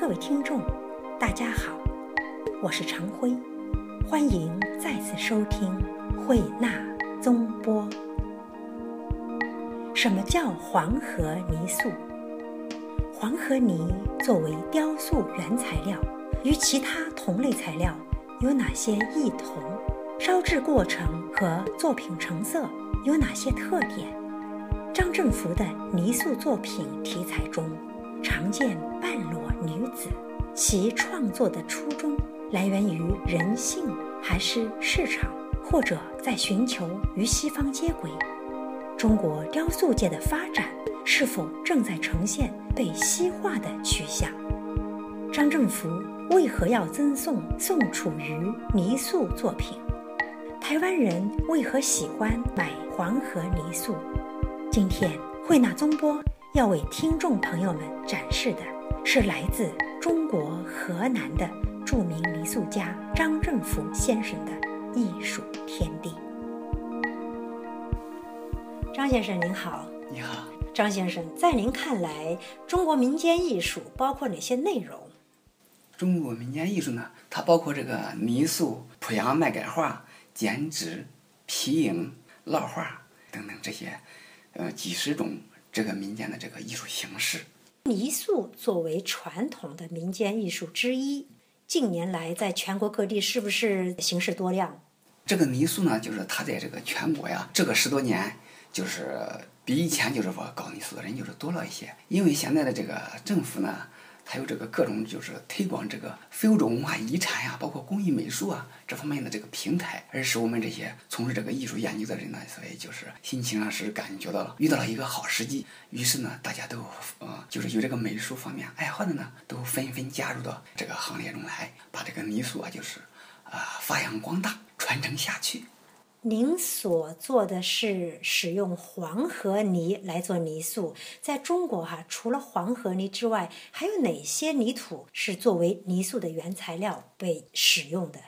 各位听众，大家好，我是常辉，欢迎再次收听慧纳综播。什么叫黄河泥塑？黄河泥作为雕塑原材料，与其他同类材料有哪些异同？烧制过程和作品成色有哪些特点？张振福的泥塑作品题材中，常见半裸女子，其创作的初衷来源于人性，还是市场，或者在寻求与西方接轨？中国雕塑界的发展是否正在呈现被西化的趋向？张振福为何要赠送宋楚瑜泥塑作品？台湾人为何喜欢买黄河泥塑？今天慧纳综播要为听众朋友们展示的是来自中国河南的著名泥塑家张振甫先生的艺术天地。张先生您好，你好，张先生，在您看来，中国民间艺术包括哪些内容？中国民间艺术呢，它包括这个泥塑、濮阳麦秆画、剪纸、皮影、烙画等等这些，呃，几十种这个民间的这个艺术形式。泥塑作为传统的民间艺术之一，近年来在全国各地是不是形式多样？这个泥塑呢，就是它在这个全国呀，这个十多年。就是比以前就是说搞泥塑的人就是多了一些，因为现在的这个政府呢，还有这个各种就是推广这个非物质文化遗产呀，包括工艺美术啊这方面的这个平台，而使我们这些从事这个艺术研究的人呢，所以就是心情上是感觉到了遇到了一个好时机，于是呢，大家都呃就是有这个美术方面爱好的呢，都纷纷加入到这个行列中来，把这个泥塑啊就是啊发扬光大，传承下去。您所做的是使用黄河泥来做泥塑，在中国哈，除了黄河泥之外，还有哪些泥土是作为泥塑的原材料被使用的？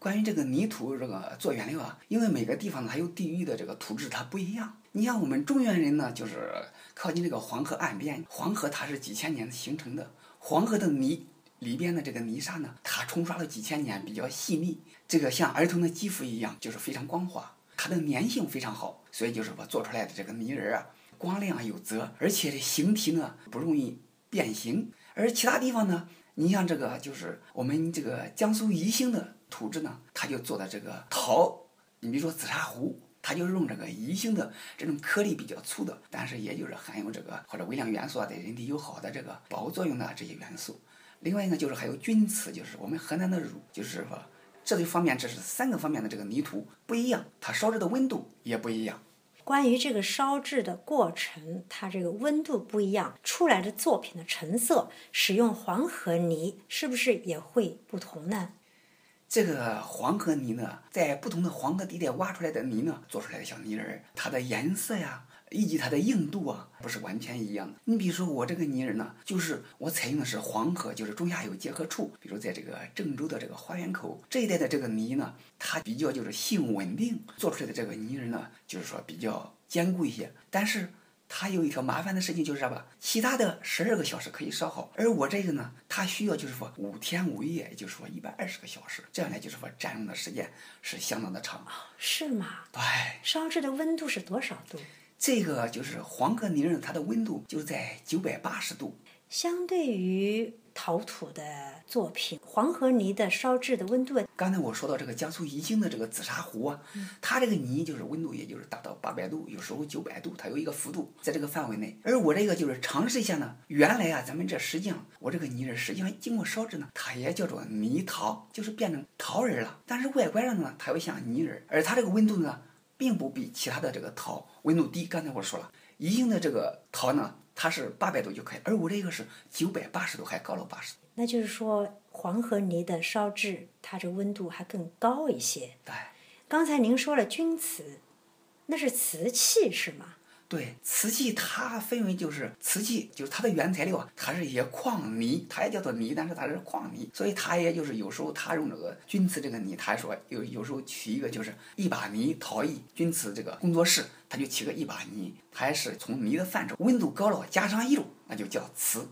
关于这个泥土这个做原料啊，因为每个地方呢还有地域的这个土质它不一样。你像我们中原人呢，就是靠近这个黄河岸边，黄河它是几千年形成的，黄河的泥。里边的这个泥沙呢，它冲刷了几千年，比较细腻，这个像儿童的肌肤一样，就是非常光滑，它的粘性非常好，所以就是我做出来的这个泥人啊，光亮有泽，而且这形体呢不容易变形。而其他地方呢，你像这个就是我们这个江苏宜兴的土质呢，它就做的这个陶，你比如说紫砂壶，它就是用这个宜兴的这种颗粒比较粗的，但是也就是含有这个或者微量元素啊，对人体有好的这个保护作用的这些元素。另外一个就是还有钧瓷，就是我们河南的汝，就是说这一方面，这是三个方面的这个泥土不一样，它烧制的温度也不一样。关于这个烧制的过程，它这个温度不一样，出来的作品的成色，使用黄河泥是不是也会不同呢？这个黄河泥呢，在不同的黄河地带挖出来的泥呢，做出来的小泥人儿，它的颜色呀。以及它的硬度啊，不是完全一样的。你比如说我这个泥人呢，就是我采用的是黄河，就是中下游结合处，比如在这个郑州的这个花园口这一带的这个泥呢，它比较就是性稳定，做出来的这个泥人呢，就是说比较坚固一些。但是它有一条麻烦的事情就是啥吧？其他的十二个小时可以烧好，而我这个呢，它需要就是说五天五夜，也就是说一百二十个小时，这样呢就是说占用的时间是相当的长。是吗？对。烧制的温度是多少度？这个就是黄河泥人，它的温度就在九百八十度。相对于陶土的作品，黄河泥的烧制的温度，刚才我说到这个江苏宜兴的这个紫砂壶啊，它这个泥就是温度，也就是达到八百度，有时候九百度，它有一个幅度在这个范围内。而我这个就是尝试一下呢，原来啊，咱们这实际上我这个泥人实际上经过烧制呢，它也叫做泥陶，就是变成陶人了。但是外观上呢，它又像泥人，而它这个温度呢。并不比其他的这个陶温度低。刚才我说了，宜兴的这个陶呢，它是八百度就可以，而我这个是九百八十度，还高了八十度。那就是说，黄河泥的烧制，它这温度还更高一些。对。刚才您说了钧瓷，那是瓷器是吗？对，瓷器它分为就是瓷器，就是它的原材料啊，它是一些矿泥，它也叫做泥，但是它是矿泥，所以它也就是有时候它用这个钧瓷这个泥，他说有有时候取一个就是一把泥陶艺钧瓷这个工作室，它就取个一把泥，它也是从泥的范畴，温度高了加上釉，那就叫瓷。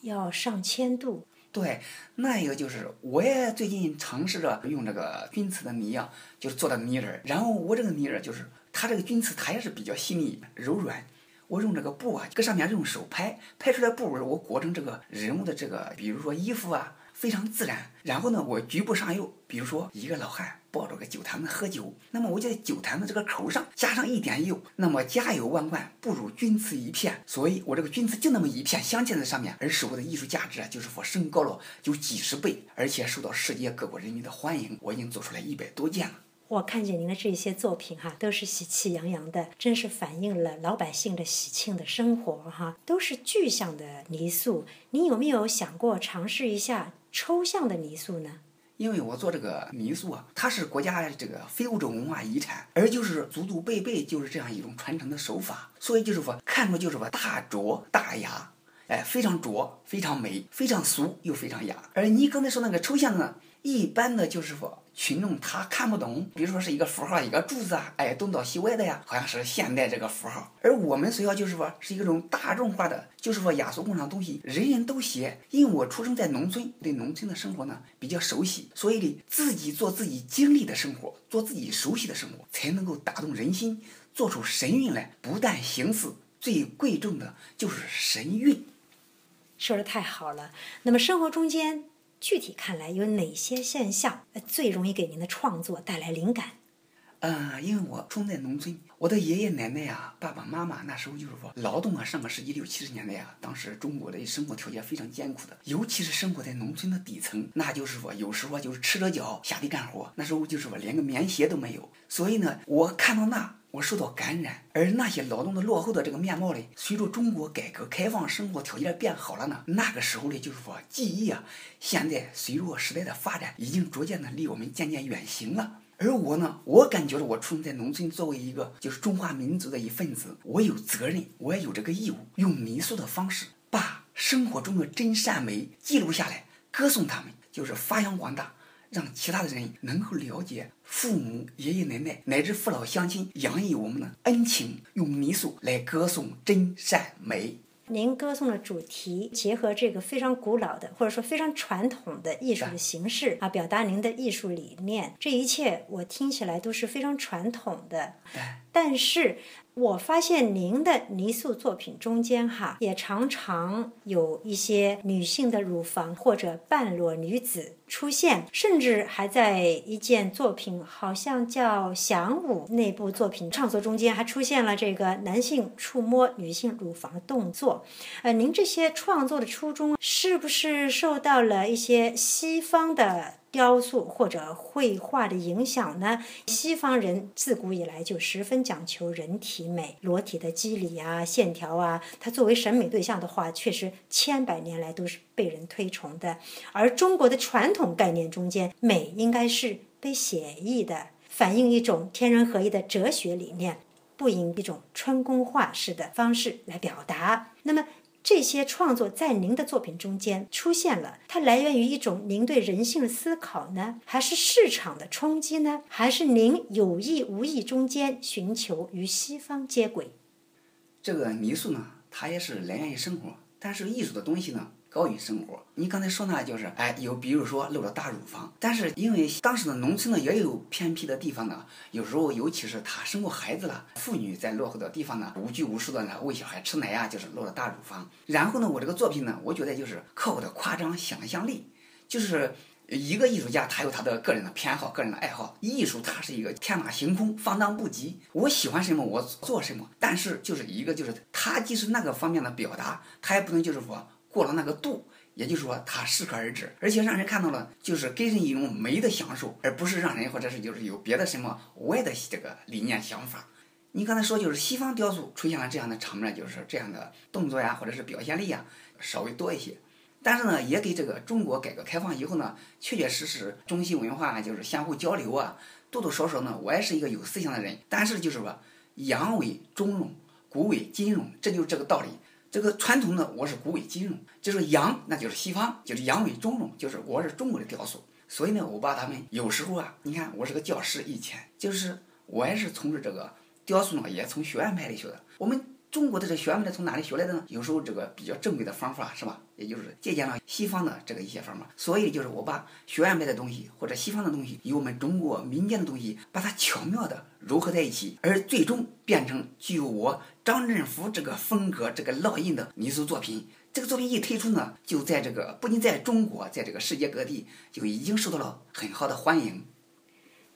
要上千度。对，那一个就是我也最近尝试着用这个钧瓷的泥啊，就是做的泥人儿。然后我这个泥人儿就是它这个钧瓷它也是比较细腻柔软。我用这个布啊，搁上面用手拍，拍出来布纹我裹成这个人物的这个，比如说衣服啊，非常自然。然后呢，我局部上釉，比如说一个老汉抱着个酒坛子喝酒，那么我就在酒坛子这个口上加上一点釉，那么家有万贯不如钧瓷一片，所以我这个钧瓷就那么一片镶嵌在上面，而使我的艺术价值啊，就是说升高了有几十倍，而且受到世界各国人民的欢迎。我已经做出来一百多件了。我看见您的这些作品哈，都是喜气洋洋的，真是反映了老百姓的喜庆的生活哈，都是具象的泥塑。您有没有想过尝试一下抽象的泥塑呢？因为我做这个泥塑啊，它是国家这个非物质文化遗产，而就是祖祖辈辈就是这样一种传承的手法，所以就是说看着就是说大拙大雅，哎，非常拙，非常美，非常俗又非常雅。而你刚才说那个抽象呢，一般的就是说。群众他看不懂，比如说是一个符号，一个柱子啊，哎，东倒西歪的呀，好像是现代这个符号。而我们学校就是说是一种大众化的，就是说雅俗共赏的东西，人人都写。因为我出生在农村，对农村的生活呢比较熟悉，所以呢自己做自己经历的生活，做自己熟悉的生活，才能够打动人心，做出神韵来。不但形似，最贵重的就是神韵。说的太好了。那么生活中间。具体看来，有哪些现象最容易给您的创作带来灵感？嗯，因为我生在农村，我的爷爷奶奶呀、爸爸妈妈那时候就是说劳动啊，上个世纪六七十年代呀，当时中国的生活条件非常艰苦的，尤其是生活在农村的底层，那就是说有时候就是赤着脚下地干活，那时候就是说连个棉鞋都没有。所以呢，我看到那。我受到感染，而那些劳动的落后的这个面貌嘞，随着中国改革开放，生活条件变好了呢，那个时候嘞，就是说记忆啊，现在随着时代的发展，已经逐渐的离我们渐渐远行了。而我呢，我感觉着我出生在农村，作为一个就是中华民族的一份子，我有责任，我也有这个义务，用泥塑的方式把生活中的真善美记录下来，歌颂他们，就是发扬光大。让其他的人能够了解父母、爷爷奶奶乃至父老乡亲养育我们的恩情，用泥塑来歌颂真善美。您歌颂的主题结合这个非常古老的或者说非常传统的艺术的形式啊，表达您的艺术理念，这一切我听起来都是非常传统的。但是。我发现您的泥塑作品中间，哈，也常常有一些女性的乳房或者半裸女子出现，甚至还在一件作品，好像叫《响舞》那部作品创作中间，还出现了这个男性触摸女性乳房的动作。呃，您这些创作的初衷是不是受到了一些西方的？雕塑或者绘画的影响呢？西方人自古以来就十分讲求人体美、裸体的肌理啊、线条啊。它作为审美对象的话，确实千百年来都是被人推崇的。而中国的传统概念中间，美应该是被写意的，反映一种天人合一的哲学理念，不以一种春宫画式的方式来表达。那么。这些创作在您的作品中间出现了，它来源于一种您对人性的思考呢，还是市场的冲击呢，还是您有意无意中间寻求与西方接轨？这个泥塑呢，它也是来源于生活，但是艺术的东西呢？高于生活。你刚才说呢，就是哎，有比如说露了大乳房，但是因为当时的农村呢也有偏僻的地方呢，有时候尤其是她生过孩子了，妇女在落后的地方呢，无拘无束的呢喂小孩吃奶呀，就是露了大乳房。然后呢，我这个作品呢，我觉得就是靠我的夸张想象力，就是一个艺术家他有他的个人的偏好、个人的爱好，艺术它是一个天马行空、放荡不羁。我喜欢什么我做什么，但是就是一个就是他既是那个方面的表达，他也不能就是说。过了那个度，也就是说它适可而止，而且让人看到了，就是给人一种美的享受，而不是让人或者是就是有别的什么歪的这个理念想法。你刚才说就是西方雕塑出现了这样的场面，就是这样的动作呀，或者是表现力呀稍微多一些，但是呢，也给这个中国改革开放以后呢，确确实实中西文化就是相互交流啊，多多少少呢，我也是一个有思想的人，但是就是说阳为中庸，古为今融，这就是这个道理。这个传统呢，我是古为今用，就是洋，那就是西方，就是洋为中用，就是我是中国的雕塑。所以呢，我把他们有时候啊，你看我是个教师，以前就是我也是从事这个雕塑呢，也从学院派里学的。我们中国的这学院派从哪里学来的呢？有时候这个比较正规的方法是吧？也就是借鉴了西方的这个一些方法。所以就是我把学院派的东西或者西方的东西与我们中国民间的东西，把它巧妙的糅合在一起，而最终变成具有我张振福这个风格、这个烙印的泥塑作品。这个作品一推出呢，就在这个不仅在中国，在这个世界各地就已经受到了很好的欢迎。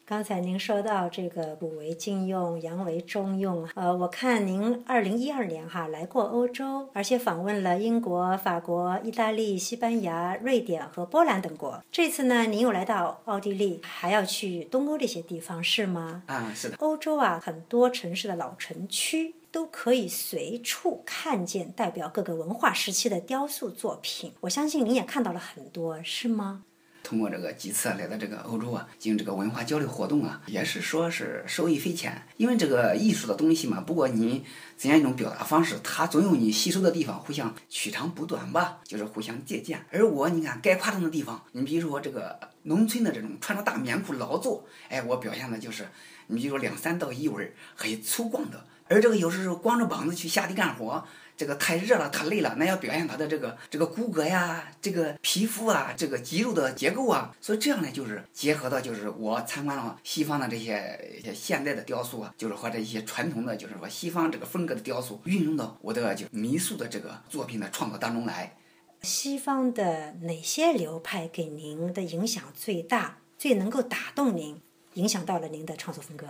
刚才您说到这个古为今用，洋为中用。呃，我看您二零一二年哈来过欧洲，而且访问了英国、法国、意大利、西班牙、瑞典和波兰等国。这次呢，您又来到奥地利，还要去东欧这些地方，是吗？啊，是的。欧洲啊，很多城市的老城区都可以随处看见代表各个文化时期的雕塑作品。我相信您也看到了很多，是吗？通过这个几次来到这个欧洲啊，进行这个文化交流活动啊，也是说是受益匪浅。因为这个艺术的东西嘛，不管你怎样一种表达方式，它总有你吸收的地方，互相取长补短吧，就是互相借鉴。而我你看该夸张的地方，你比如说这个农村的这种穿着大棉裤劳作，哎，我表现的就是你比如说两三道衣纹很粗犷的，而这个有时候光着膀子去下地干活。这个太热了，太累了，那要表现他的这个这个骨骼呀，这个皮肤啊，这个肌肉的结构啊，所以这样呢，就是结合到就是我参观了西方的这些现代的雕塑啊，就是或者一些传统的，就是说西方这个风格的雕塑，运用到我的就泥塑的这个作品的创作当中来。西方的哪些流派给您的影响最大，最能够打动您，影响到了您的创作风格？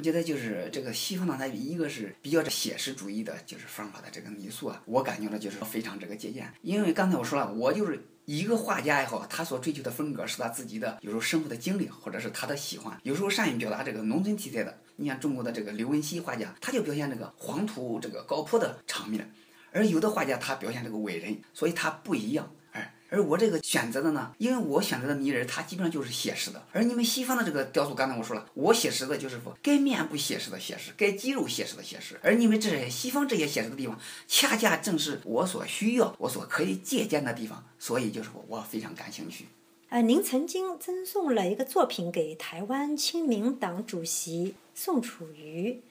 我觉得就是这个西方呢，它一个是比较写实主义的，就是方法的这个泥塑啊，我感觉呢就是非常这个借鉴。因为刚才我说了，我就是一个画家也好，他所追求的风格是他自己的，有时候生活的经历或者是他的喜欢，有时候善于表达这个农村题材的。你像中国的这个刘文熙画家，他就表现这个黄土这个高坡的场面，而有的画家他表现这个伟人，所以他不一样。而我这个选择的呢，因为我选择的泥人，它基本上就是写实的。而你们西方的这个雕塑，刚才我说了，我写实的就是说该面部写实的写实，该肌肉写实的写实。而你们这些西方这些写实的地方，恰恰正是我所需要、我所可以借鉴的地方。所以就是我，我非常感兴趣。呃，您曾经赠送了一个作品给台湾亲民党主席宋楚瑜，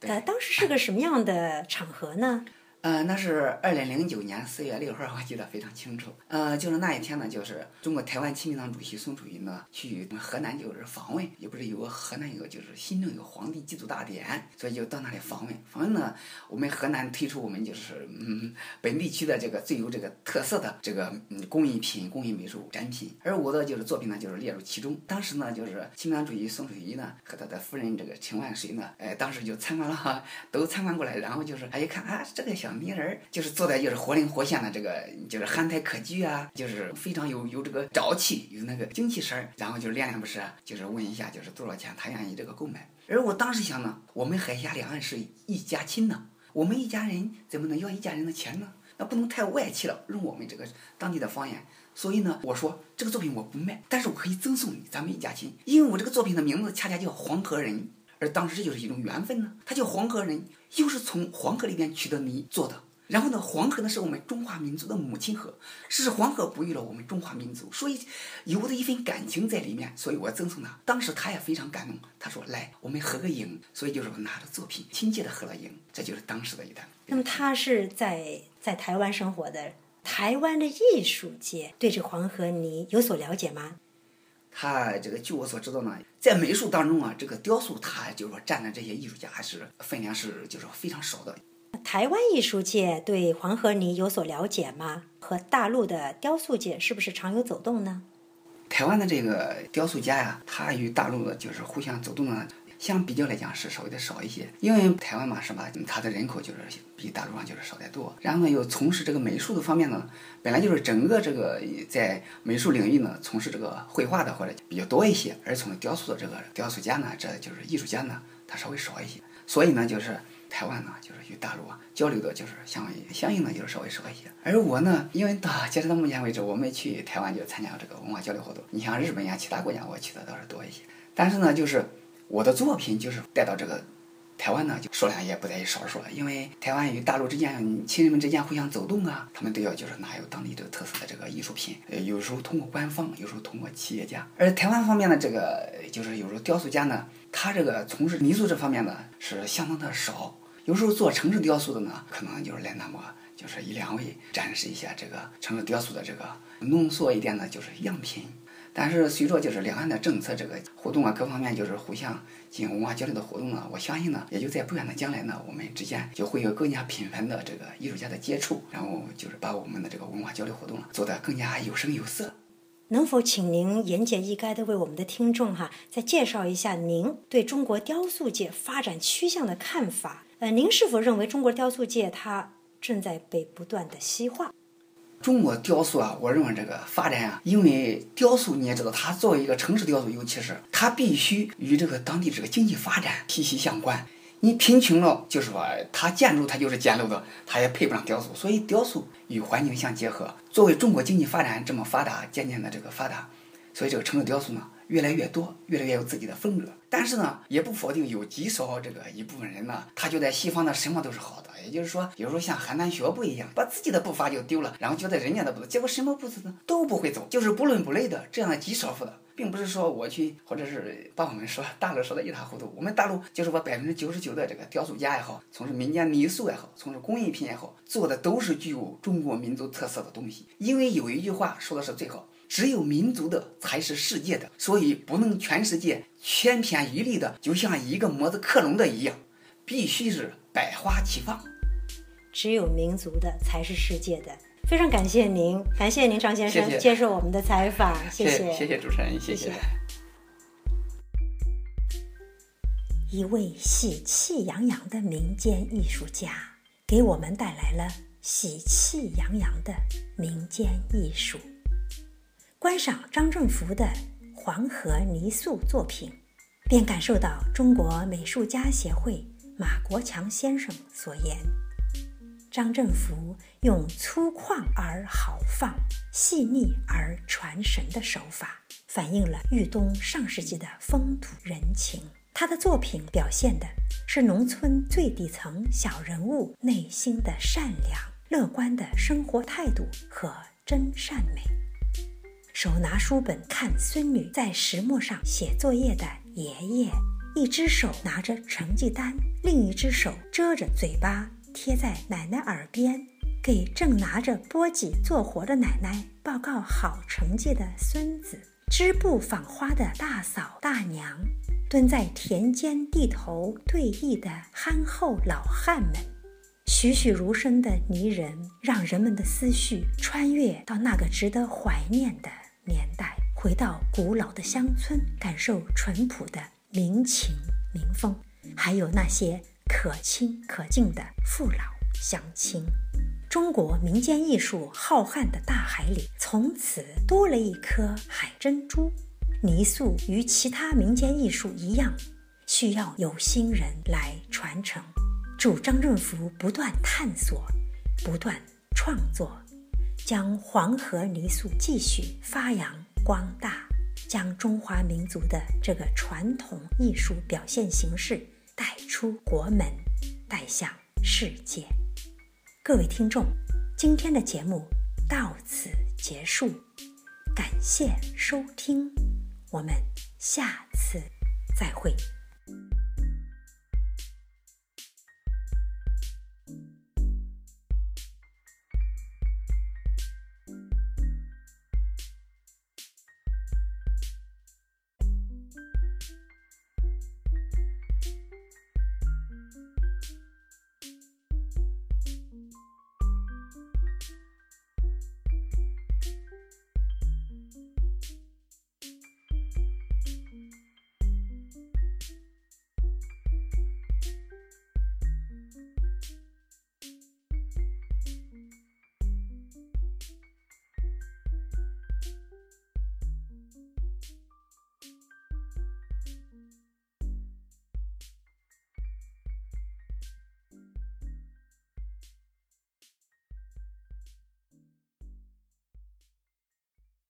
呃，当时是个什么样的场合呢？嗯，呃那是二零零九年四月六号，我记得非常清楚。呃，就是那一天呢，就是中国台湾亲民党主席宋楚瑜呢去河南就是访问，也不是有个河南有个就是新政有个皇帝祭祖大典，所以就到那里访问。访问呢，我们河南推出我们就是嗯本地区的这个最有这个特色的这个嗯工艺品、工艺美术展品，而我的就是作品呢就是列入其中。当时呢，就是亲民党主席宋楚瑜呢和他的夫人这个陈万水呢，哎，当时就参观了，都参观过来，然后就是他一看啊，这个小。泥人就是做的就是活灵活现的，这个就是憨态可掬啊，就是非常有有这个朝气，有那个精气神儿。然后就是恋恋不舍，就是问一下就是多少钱，他愿意这个购买。而我当时想呢，我们海峡两岸是一家亲呢，我们一家人怎么能要一家人的钱呢？那不能太外气了，用我们这个当地的方言。所以呢，我说这个作品我不卖，但是我可以赠送你，咱们一家亲。因为我这个作品的名字恰恰叫黄河人。而当时这就是一种缘分呢，他叫黄河人，又是从黄河里边取的泥做的。然后呢，黄河呢是我们中华民族的母亲河，是黄河哺育了我们中华民族，所以有的一份感情在里面，所以我赠送他。当时他也非常感动，他说：“来，我们合个影。”所以就是我拿着作品亲切的合了影，这就是当时的一段。那么他是在在台湾生活的，台湾的艺术界对这黄河泥有所了解吗？他这个，据我所知道呢，在美术当中啊，这个雕塑，他就是说占的这些艺术家还是分量是就是说非常少的。台湾艺术界对黄河泥有所了解吗？和大陆的雕塑界是不是常有走动呢？台湾的这个雕塑家呀，他与大陆的就是互相走动呢，相比较来讲是稍微的少一些。因为台湾嘛，是吧？它的人口就是比大陆上就是少得多。然后呢，又从事这个美术的方面呢。本来就是整个这个在美术领域呢，从事这个绘画的或者比较多一些，而从雕塑的这个雕塑家呢，这就是艺术家呢，他稍微少一些。所以呢，就是台湾呢，就是与大陆啊交流的，就是相相应的就是稍微少一些。而我呢，因为到截止到目前为止，我没去台湾就参加这个文化交流活动。你像日本呀，其他国家我去的倒是多一些。但是呢，就是我的作品就是带到这个。台湾呢，就数量也不在于少数了，因为台湾与大陆之间亲人们之间互相走动啊，他们都要就是拿有当地的特色的这个艺术品，呃，有时候通过官方，有时候通过企业家。而台湾方面的这个就是有时候雕塑家呢，他这个从事泥塑这方面呢是相当的少，有时候做城市雕塑的呢，可能就是来那么就是一两位展示一下这个城市雕塑的这个浓缩一点的，就是样品。但是随着就是两岸的政策这个互动啊，各方面就是互相进行文化交流的活动呢，我相信呢，也就在不远的将来呢，我们之间就会有更加频繁的这个艺术家的接触，然后就是把我们的这个文化交流活动做得更加有声有色。能否请您言简意赅的为我们的听众哈，再介绍一下您对中国雕塑界发展趋向的看法？呃，您是否认为中国雕塑界它正在被不断的西化？中国雕塑啊，我认为这个发展啊，因为雕塑你也知道，它作为一个城市雕塑，尤其是它必须与这个当地这个经济发展息息相关。你贫穷了，就是说它建筑它就是简陋的，它也配不上雕塑。所以雕塑与环境相结合。作为中国经济发展这么发达，渐渐的这个发达，所以这个城市雕塑呢越来越多，越来越有自己的风格。但是呢，也不否定有极少这个一部分人呢，他觉得西方的什么都是好的。也就是说，有时候像邯郸学步一样，把自己的步伐就丢了，然后觉得人家的步子，结果什么步子呢都不会走，就是不伦不类的这样的极少数的，并不是说我去，或者是把我们说大陆说的一塌糊涂。我们大陆就是把百分之九十九的这个雕塑家也好，从事民间泥塑也好，从事工艺品也好，做的都是具有中国民族特色的东西。因为有一句话说的是最好，只有民族的才是世界的，所以不能全世界千篇一律的，就像一个模子克隆的一样，必须是百花齐放。只有民族的才是世界的。非常感谢您，感谢您，张先生接受我们的采访，谢谢，谢谢主持人，谢谢。一位喜气洋洋的民间艺术家，给我们带来了喜气洋洋的民间艺术。观赏张振福的黄河泥塑作品，便感受到中国美术家协会马国强先生所言。张振福用粗犷而豪放、细腻而传神的手法，反映了豫东上世纪的风土人情。他的作品表现的是农村最底层小人物内心的善良、乐观的生活态度和真善美。手拿书本看孙女在石磨上写作业的爷爷，一只手拿着成绩单，另一只手遮着嘴巴。贴在奶奶耳边，给正拿着簸箕做活的奶奶报告好成绩的孙子；织布纺花的大嫂大娘；蹲在田间地头对弈的憨厚老汉们，栩栩如生的泥人，让人们的思绪穿越到那个值得怀念的年代，回到古老的乡村，感受淳朴的民情民风，还有那些。可亲可敬的父老乡亲，中国民间艺术浩瀚的大海里，从此多了一颗海珍珠。泥塑与其他民间艺术一样，需要有心人来传承。祝张振福不断探索，不断创作，将黄河泥塑继续发扬光大，将中华民族的这个传统艺术表现形式。带出国门，带向世界。各位听众，今天的节目到此结束，感谢收听，我们下次再会。